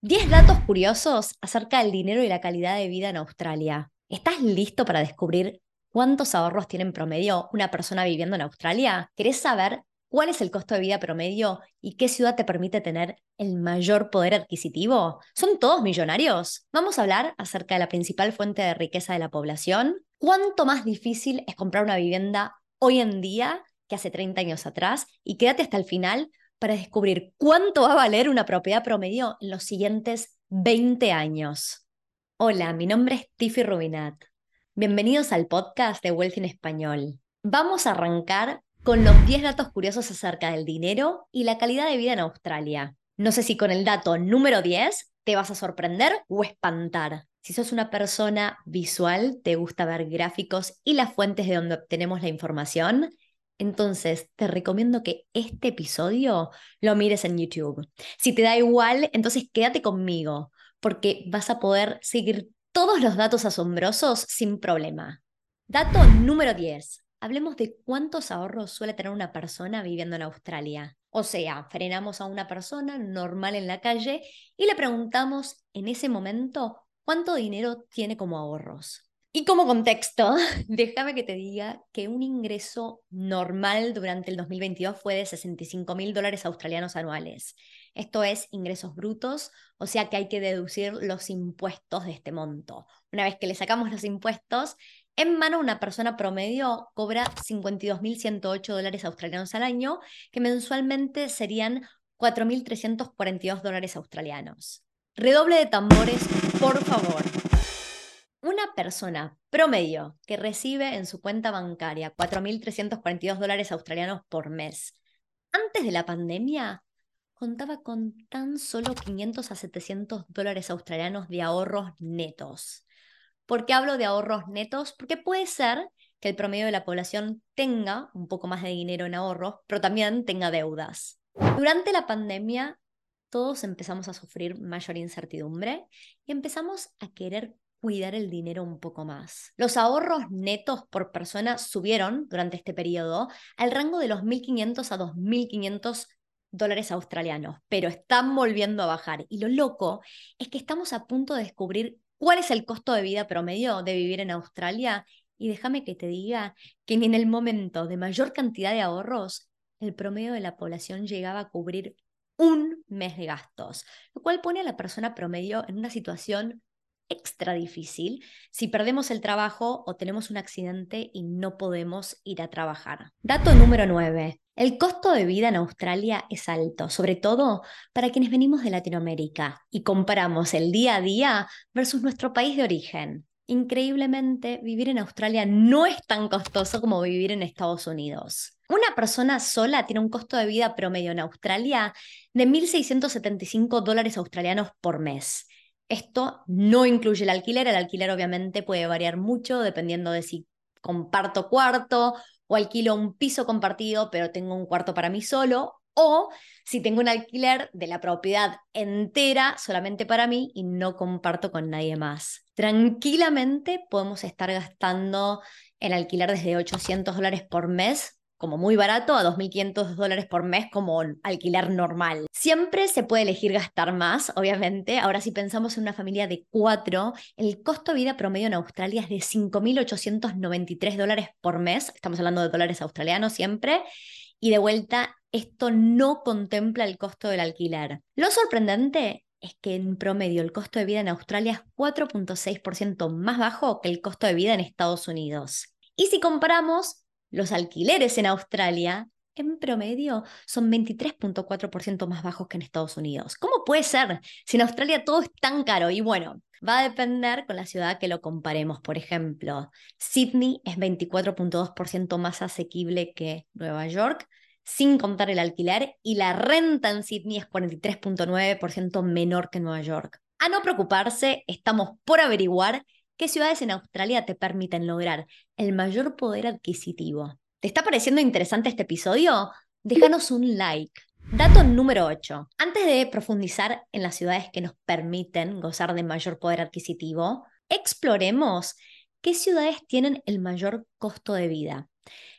10 datos curiosos acerca del dinero y la calidad de vida en Australia. ¿Estás listo para descubrir cuántos ahorros tiene en promedio una persona viviendo en Australia? ¿Querés saber cuál es el costo de vida promedio y qué ciudad te permite tener el mayor poder adquisitivo? ¿Son todos millonarios? Vamos a hablar acerca de la principal fuente de riqueza de la población. ¿Cuánto más difícil es comprar una vivienda hoy en día que hace 30 años atrás? Y quédate hasta el final para descubrir cuánto va a valer una propiedad promedio en los siguientes 20 años. Hola, mi nombre es Tiffy Rubinat. Bienvenidos al podcast de Wealth en Español. Vamos a arrancar con los 10 datos curiosos acerca del dinero y la calidad de vida en Australia. No sé si con el dato número 10 te vas a sorprender o espantar. Si sos una persona visual, te gusta ver gráficos y las fuentes de donde obtenemos la información, entonces, te recomiendo que este episodio lo mires en YouTube. Si te da igual, entonces quédate conmigo, porque vas a poder seguir todos los datos asombrosos sin problema. Dato número 10. Hablemos de cuántos ahorros suele tener una persona viviendo en Australia. O sea, frenamos a una persona normal en la calle y le preguntamos en ese momento cuánto dinero tiene como ahorros. Y como contexto, déjame que te diga que un ingreso normal durante el 2022 fue de 65 mil dólares australianos anuales. Esto es ingresos brutos, o sea que hay que deducir los impuestos de este monto. Una vez que le sacamos los impuestos, en mano una persona promedio cobra 52.108 dólares australianos al año, que mensualmente serían 4.342 dólares australianos. Redoble de tambores, por favor. Una persona promedio que recibe en su cuenta bancaria 4.342 dólares australianos por mes, antes de la pandemia, contaba con tan solo 500 a 700 dólares australianos de ahorros netos. ¿Por qué hablo de ahorros netos? Porque puede ser que el promedio de la población tenga un poco más de dinero en ahorros, pero también tenga deudas. Durante la pandemia, todos empezamos a sufrir mayor incertidumbre y empezamos a querer cuidar el dinero un poco más. Los ahorros netos por persona subieron durante este periodo al rango de los 1.500 a 2.500 dólares australianos, pero están volviendo a bajar. Y lo loco es que estamos a punto de descubrir cuál es el costo de vida promedio de vivir en Australia. Y déjame que te diga que ni en el momento de mayor cantidad de ahorros, el promedio de la población llegaba a cubrir un mes de gastos, lo cual pone a la persona promedio en una situación extra difícil si perdemos el trabajo o tenemos un accidente y no podemos ir a trabajar. Dato número 9. El costo de vida en Australia es alto, sobre todo para quienes venimos de Latinoamérica y comparamos el día a día versus nuestro país de origen. Increíblemente, vivir en Australia no es tan costoso como vivir en Estados Unidos. Una persona sola tiene un costo de vida promedio en Australia de 1.675 dólares australianos por mes. Esto no incluye el alquiler. El alquiler obviamente puede variar mucho dependiendo de si comparto cuarto o alquilo un piso compartido, pero tengo un cuarto para mí solo, o si tengo un alquiler de la propiedad entera solamente para mí y no comparto con nadie más. Tranquilamente podemos estar gastando en alquiler desde 800 dólares por mes como muy barato a 2.500 dólares por mes como alquiler normal. Siempre se puede elegir gastar más, obviamente. Ahora si pensamos en una familia de cuatro, el costo de vida promedio en Australia es de 5.893 dólares por mes. Estamos hablando de dólares australianos siempre. Y de vuelta, esto no contempla el costo del alquiler. Lo sorprendente es que en promedio el costo de vida en Australia es 4.6% más bajo que el costo de vida en Estados Unidos. Y si comparamos los alquileres en Australia, en promedio, son 23.4% más bajos que en Estados Unidos. ¿Cómo puede ser si en Australia todo es tan caro? Y bueno, va a depender con la ciudad que lo comparemos. Por ejemplo, Sydney es 24.2% más asequible que Nueva York, sin contar el alquiler, y la renta en Sydney es 43.9% menor que Nueva York. A no preocuparse, estamos por averiguar ¿Qué ciudades en Australia te permiten lograr el mayor poder adquisitivo? ¿Te está pareciendo interesante este episodio? Déjanos un like. Dato número 8. Antes de profundizar en las ciudades que nos permiten gozar de mayor poder adquisitivo, exploremos qué ciudades tienen el mayor costo de vida.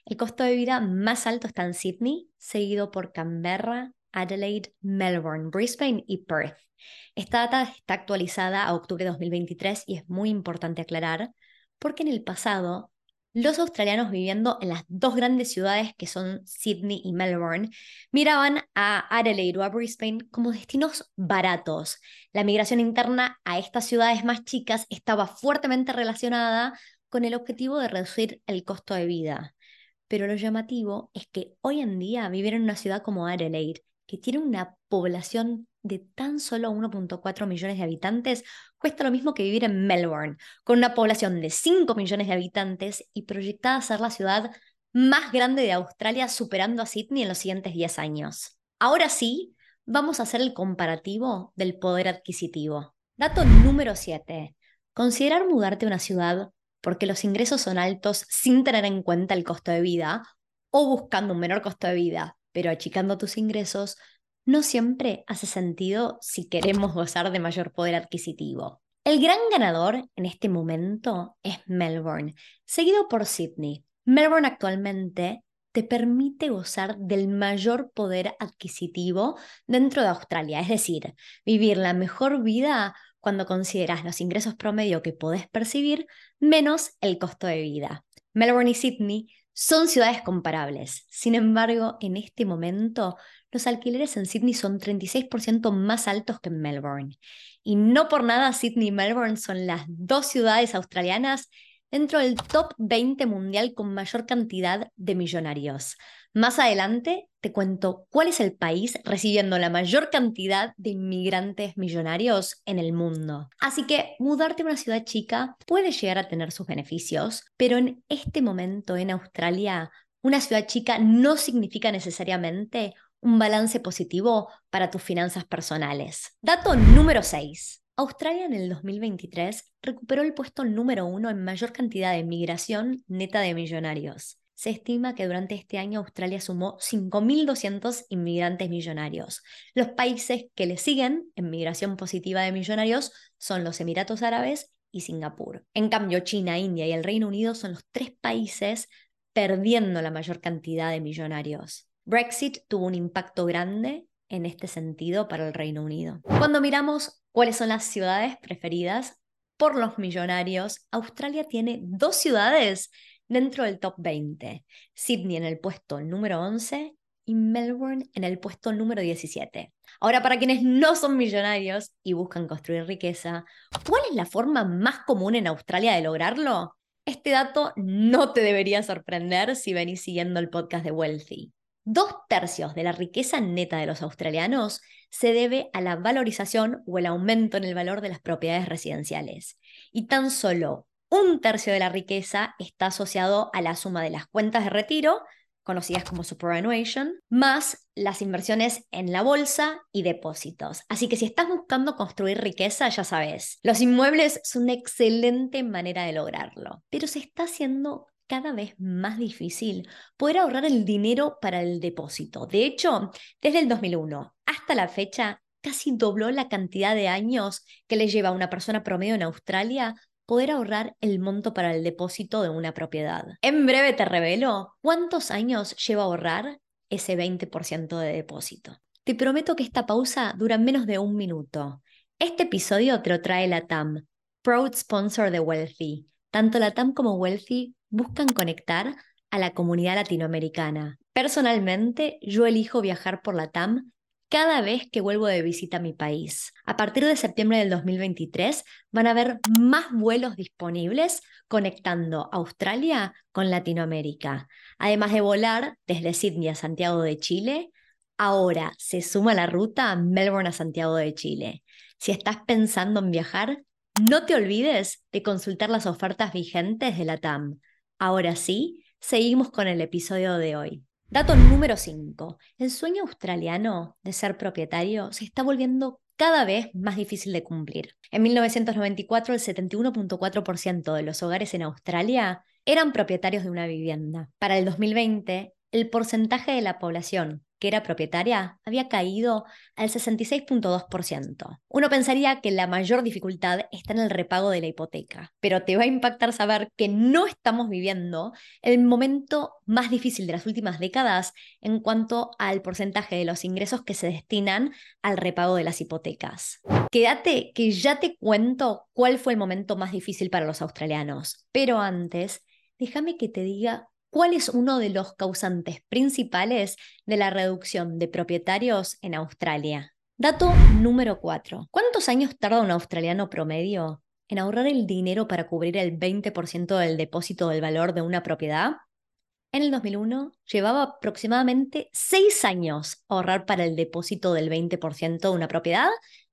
El costo de vida más alto está en Sydney, seguido por Canberra, Adelaide, Melbourne, Brisbane y Perth. Esta data está actualizada a octubre de 2023 y es muy importante aclarar porque en el pasado los australianos viviendo en las dos grandes ciudades que son Sydney y Melbourne miraban a Adelaide o a Brisbane como destinos baratos. La migración interna a estas ciudades más chicas estaba fuertemente relacionada con el objetivo de reducir el costo de vida. Pero lo llamativo es que hoy en día vivir en una ciudad como Adelaide, que tiene una población de tan solo 1.4 millones de habitantes, cuesta lo mismo que vivir en Melbourne, con una población de 5 millones de habitantes y proyectada a ser la ciudad más grande de Australia, superando a Sydney en los siguientes 10 años. Ahora sí, vamos a hacer el comparativo del poder adquisitivo. Dato número 7. Considerar mudarte a una ciudad porque los ingresos son altos sin tener en cuenta el costo de vida o buscando un menor costo de vida, pero achicando tus ingresos, no siempre hace sentido si queremos gozar de mayor poder adquisitivo. El gran ganador en este momento es Melbourne, seguido por Sydney. Melbourne actualmente te permite gozar del mayor poder adquisitivo dentro de Australia, es decir, vivir la mejor vida cuando consideras los ingresos promedio que podés percibir menos el costo de vida. Melbourne y Sydney son ciudades comparables. Sin embargo, en este momento, los alquileres en Sydney son 36% más altos que en Melbourne. Y no por nada Sydney y Melbourne son las dos ciudades australianas dentro del top 20 mundial con mayor cantidad de millonarios. Más adelante te cuento cuál es el país recibiendo la mayor cantidad de inmigrantes millonarios en el mundo. Así que mudarte a una ciudad chica puede llegar a tener sus beneficios, pero en este momento en Australia, una ciudad chica no significa necesariamente un balance positivo para tus finanzas personales. Dato número 6. Australia en el 2023 recuperó el puesto número uno en mayor cantidad de migración neta de millonarios. Se estima que durante este año Australia sumó 5.200 inmigrantes millonarios. Los países que le siguen en migración positiva de millonarios son los Emiratos Árabes y Singapur. En cambio, China, India y el Reino Unido son los tres países perdiendo la mayor cantidad de millonarios. Brexit tuvo un impacto grande en este sentido para el Reino Unido. Cuando miramos cuáles son las ciudades preferidas por los millonarios, Australia tiene dos ciudades dentro del top 20. Sydney en el puesto número 11 y Melbourne en el puesto número 17. Ahora, para quienes no son millonarios y buscan construir riqueza, ¿cuál es la forma más común en Australia de lograrlo? Este dato no te debería sorprender si venís siguiendo el podcast de Wealthy. Dos tercios de la riqueza neta de los australianos se debe a la valorización o el aumento en el valor de las propiedades residenciales. Y tan solo un tercio de la riqueza está asociado a la suma de las cuentas de retiro, conocidas como superannuation, más las inversiones en la bolsa y depósitos. Así que si estás buscando construir riqueza, ya sabes, los inmuebles son una excelente manera de lograrlo, pero se está haciendo cada vez más difícil poder ahorrar el dinero para el depósito. De hecho, desde el 2001 hasta la fecha, casi dobló la cantidad de años que le lleva a una persona promedio en Australia poder ahorrar el monto para el depósito de una propiedad. En breve te revelo cuántos años lleva ahorrar ese 20% de depósito. Te prometo que esta pausa dura menos de un minuto. Este episodio te lo trae la TAM, proud sponsor de Wealthy. Tanto la TAM como Wealthy buscan conectar a la comunidad latinoamericana. Personalmente, yo elijo viajar por la TAM cada vez que vuelvo de visita a mi país. A partir de septiembre del 2023 van a haber más vuelos disponibles conectando Australia con Latinoamérica. Además de volar desde Sydney a Santiago de Chile, ahora se suma la ruta Melbourne a Santiago de Chile. Si estás pensando en viajar, no te olvides de consultar las ofertas vigentes de la TAM. Ahora sí, seguimos con el episodio de hoy. Dato número 5. El sueño australiano de ser propietario se está volviendo cada vez más difícil de cumplir. En 1994, el 71.4% de los hogares en Australia eran propietarios de una vivienda. Para el 2020, el porcentaje de la población que era propietaria había caído al 66.2%. Uno pensaría que la mayor dificultad está en el repago de la hipoteca, pero te va a impactar saber que no estamos viviendo el momento más difícil de las últimas décadas en cuanto al porcentaje de los ingresos que se destinan al repago de las hipotecas. Quédate que ya te cuento cuál fue el momento más difícil para los australianos, pero antes, déjame que te diga ¿Cuál es uno de los causantes principales de la reducción de propietarios en Australia? Dato número 4. ¿Cuántos años tarda un australiano promedio en ahorrar el dinero para cubrir el 20% del depósito del valor de una propiedad? En el 2001 llevaba aproximadamente 6 años ahorrar para el depósito del 20% de una propiedad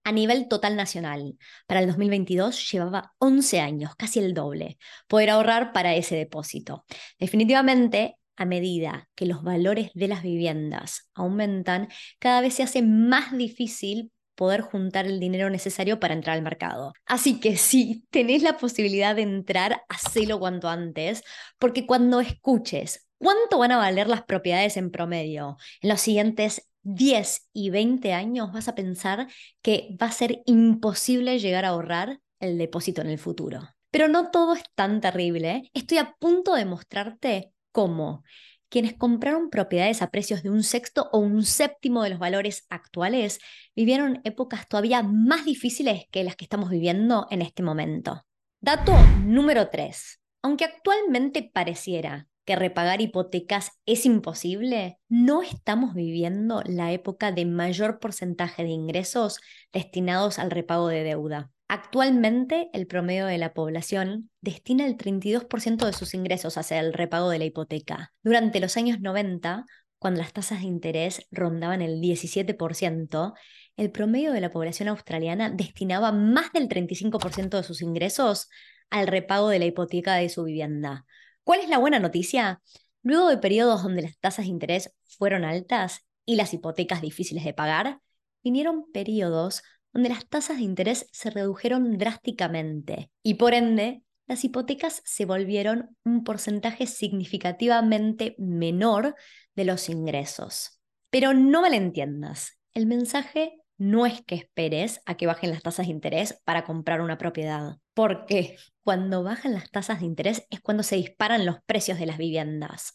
a nivel total nacional. Para el 2022 llevaba 11 años, casi el doble, poder ahorrar para ese depósito. Definitivamente, a medida que los valores de las viviendas aumentan, cada vez se hace más difícil poder juntar el dinero necesario para entrar al mercado. Así que si tenés la posibilidad de entrar, hacelo cuanto antes, porque cuando escuches cuánto van a valer las propiedades en promedio en los siguientes 10 y 20 años vas a pensar que va a ser imposible llegar a ahorrar el depósito en el futuro. Pero no todo es tan terrible. Estoy a punto de mostrarte cómo quienes compraron propiedades a precios de un sexto o un séptimo de los valores actuales vivieron épocas todavía más difíciles que las que estamos viviendo en este momento. Dato número 3. Aunque actualmente pareciera que repagar hipotecas es imposible, no estamos viviendo la época de mayor porcentaje de ingresos destinados al repago de deuda. Actualmente, el promedio de la población destina el 32% de sus ingresos hacia el repago de la hipoteca. Durante los años 90, cuando las tasas de interés rondaban el 17%, el promedio de la población australiana destinaba más del 35% de sus ingresos al repago de la hipoteca de su vivienda. ¿Cuál es la buena noticia? Luego de periodos donde las tasas de interés fueron altas y las hipotecas difíciles de pagar, vinieron periodos donde las tasas de interés se redujeron drásticamente y por ende las hipotecas se volvieron un porcentaje significativamente menor de los ingresos. Pero no malentiendas, el mensaje no es que esperes a que bajen las tasas de interés para comprar una propiedad, porque cuando bajan las tasas de interés es cuando se disparan los precios de las viviendas.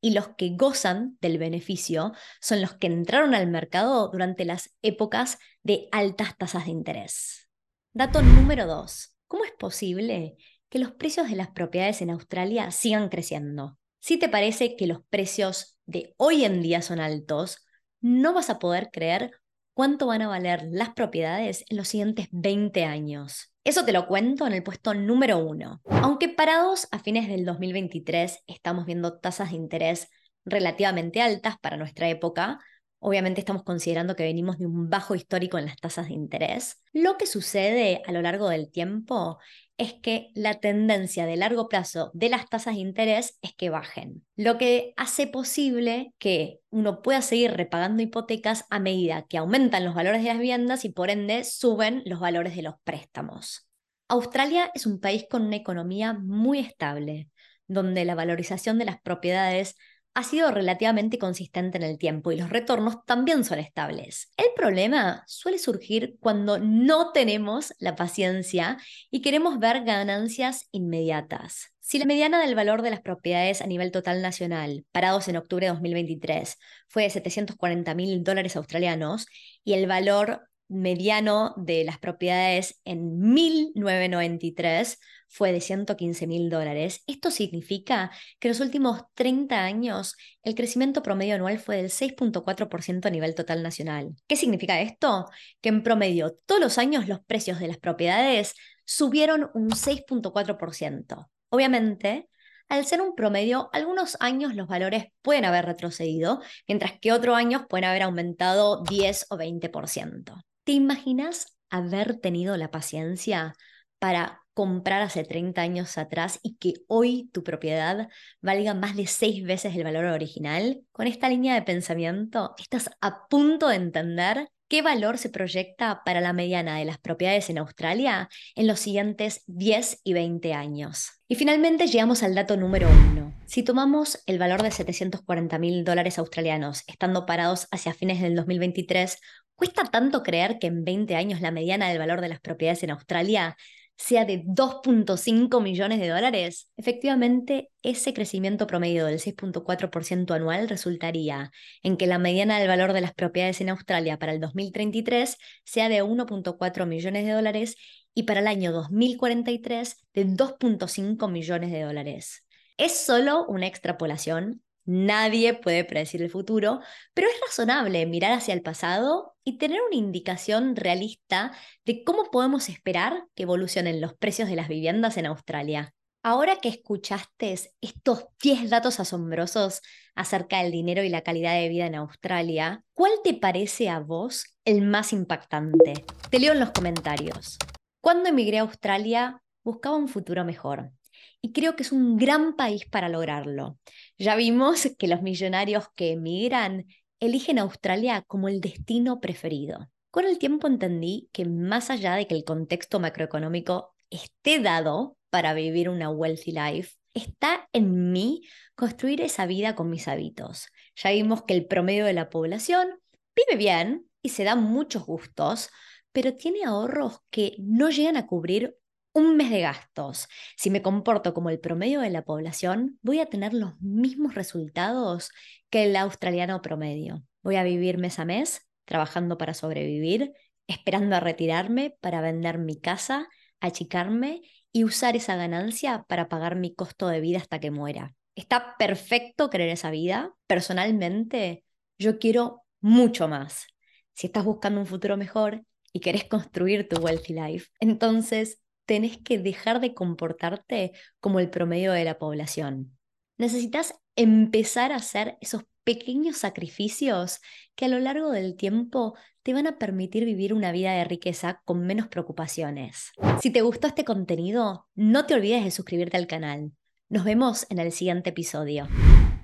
Y los que gozan del beneficio son los que entraron al mercado durante las épocas de altas tasas de interés. Dato número 2. ¿Cómo es posible que los precios de las propiedades en Australia sigan creciendo? Si te parece que los precios de hoy en día son altos, no vas a poder creer cuánto van a valer las propiedades en los siguientes 20 años. Eso te lo cuento en el puesto número uno. Aunque parados a fines del 2023 estamos viendo tasas de interés relativamente altas para nuestra época, Obviamente estamos considerando que venimos de un bajo histórico en las tasas de interés. Lo que sucede a lo largo del tiempo es que la tendencia de largo plazo de las tasas de interés es que bajen, lo que hace posible que uno pueda seguir repagando hipotecas a medida que aumentan los valores de las viviendas y por ende suben los valores de los préstamos. Australia es un país con una economía muy estable, donde la valorización de las propiedades ha sido relativamente consistente en el tiempo y los retornos también son estables. El problema suele surgir cuando no tenemos la paciencia y queremos ver ganancias inmediatas. Si la mediana del valor de las propiedades a nivel total nacional, parados en octubre de 2023, fue de 740 mil dólares australianos y el valor mediano de las propiedades en 1993 fue de 115 mil dólares. Esto significa que en los últimos 30 años el crecimiento promedio anual fue del 6.4% a nivel total nacional. ¿Qué significa esto? Que en promedio todos los años los precios de las propiedades subieron un 6.4%. Obviamente, al ser un promedio, algunos años los valores pueden haber retrocedido, mientras que otros años pueden haber aumentado 10 o 20%. ¿Te imaginas haber tenido la paciencia para comprar hace 30 años atrás y que hoy tu propiedad valga más de seis veces el valor original? Con esta línea de pensamiento, estás a punto de entender qué valor se proyecta para la mediana de las propiedades en Australia en los siguientes 10 y 20 años. Y finalmente llegamos al dato número uno. Si tomamos el valor de 740 mil dólares australianos, estando parados hacia fines del 2023, ¿cuesta tanto creer que en 20 años la mediana del valor de las propiedades en Australia sea de 2.5 millones de dólares, efectivamente ese crecimiento promedio del 6.4% anual resultaría en que la mediana del valor de las propiedades en Australia para el 2033 sea de 1.4 millones de dólares y para el año 2043 de 2.5 millones de dólares. Es solo una extrapolación, Nadie puede predecir el futuro, pero es razonable mirar hacia el pasado y tener una indicación realista de cómo podemos esperar que evolucionen los precios de las viviendas en Australia. Ahora que escuchaste estos 10 datos asombrosos acerca del dinero y la calidad de vida en Australia, ¿cuál te parece a vos el más impactante? Te leo en los comentarios. Cuando emigré a Australia, buscaba un futuro mejor y creo que es un gran país para lograrlo. Ya vimos que los millonarios que emigran eligen Australia como el destino preferido. Con el tiempo entendí que más allá de que el contexto macroeconómico esté dado para vivir una wealthy life, está en mí construir esa vida con mis hábitos. Ya vimos que el promedio de la población vive bien y se da muchos gustos, pero tiene ahorros que no llegan a cubrir un mes de gastos. Si me comporto como el promedio de la población, voy a tener los mismos resultados que el australiano promedio. Voy a vivir mes a mes, trabajando para sobrevivir, esperando a retirarme para vender mi casa, achicarme y usar esa ganancia para pagar mi costo de vida hasta que muera. Está perfecto querer esa vida. Personalmente, yo quiero mucho más. Si estás buscando un futuro mejor y querés construir tu wealthy life, entonces tenés que dejar de comportarte como el promedio de la población. Necesitas empezar a hacer esos pequeños sacrificios que a lo largo del tiempo te van a permitir vivir una vida de riqueza con menos preocupaciones. Si te gustó este contenido, no te olvides de suscribirte al canal. Nos vemos en el siguiente episodio.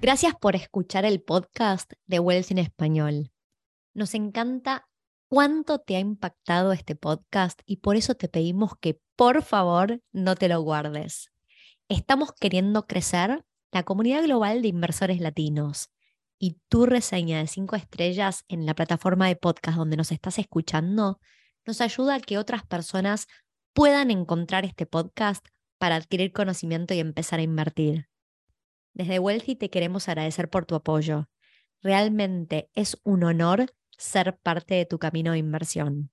Gracias por escuchar el podcast de Wells en Español. Nos encanta cuánto te ha impactado este podcast y por eso te pedimos que por favor no te lo guardes. Estamos queriendo crecer la comunidad global de inversores latinos y tu reseña de cinco estrellas en la plataforma de podcast donde nos estás escuchando nos ayuda a que otras personas puedan encontrar este podcast para adquirir conocimiento y empezar a invertir. Desde Wealthy te queremos agradecer por tu apoyo. Realmente es un honor ser parte de tu camino de inversión.